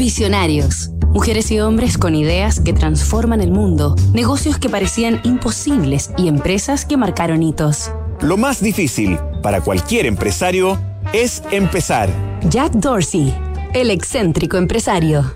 Visionarios. Mujeres y hombres con ideas que transforman el mundo, negocios que parecían imposibles y empresas que marcaron hitos. Lo más difícil para cualquier empresario es empezar. Jack Dorsey, el excéntrico empresario.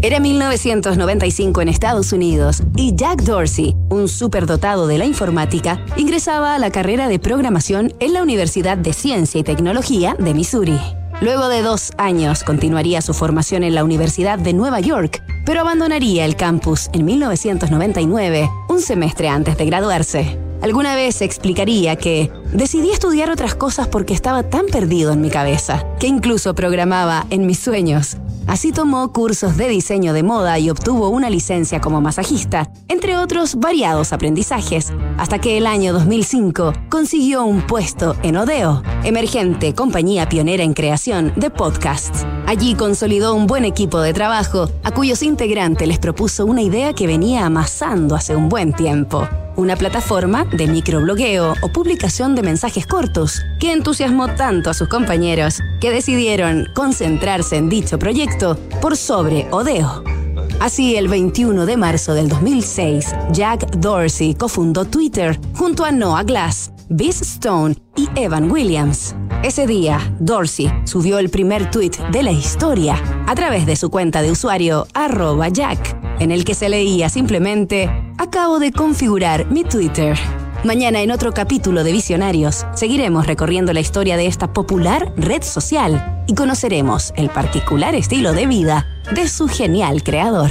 Era 1995 en Estados Unidos y Jack Dorsey, un superdotado de la informática, ingresaba a la carrera de programación en la Universidad de Ciencia y Tecnología de Missouri. Luego de dos años continuaría su formación en la Universidad de Nueva York, pero abandonaría el campus en 1999, un semestre antes de graduarse. Alguna vez explicaría que decidí estudiar otras cosas porque estaba tan perdido en mi cabeza, que incluso programaba en mis sueños. Así tomó cursos de diseño de moda y obtuvo una licencia como masajista, entre otros variados aprendizajes, hasta que el año 2005 consiguió un puesto en Odeo, emergente compañía pionera en creación de podcasts. Allí consolidó un buen equipo de trabajo, a cuyos integrantes les propuso una idea que venía amasando hace un buen tiempo una plataforma de microblogueo o publicación de mensajes cortos que entusiasmó tanto a sus compañeros que decidieron concentrarse en dicho proyecto por sobre Odeo. Así, el 21 de marzo del 2006, Jack Dorsey cofundó Twitter junto a Noah Glass, Biz Stone y Evan Williams. Ese día, Dorsey subió el primer tweet de la historia a través de su cuenta de usuario arroba Jack, en el que se leía simplemente, acabo de configurar mi Twitter. Mañana en otro capítulo de Visionarios seguiremos recorriendo la historia de esta popular red social y conoceremos el particular estilo de vida de su genial creador.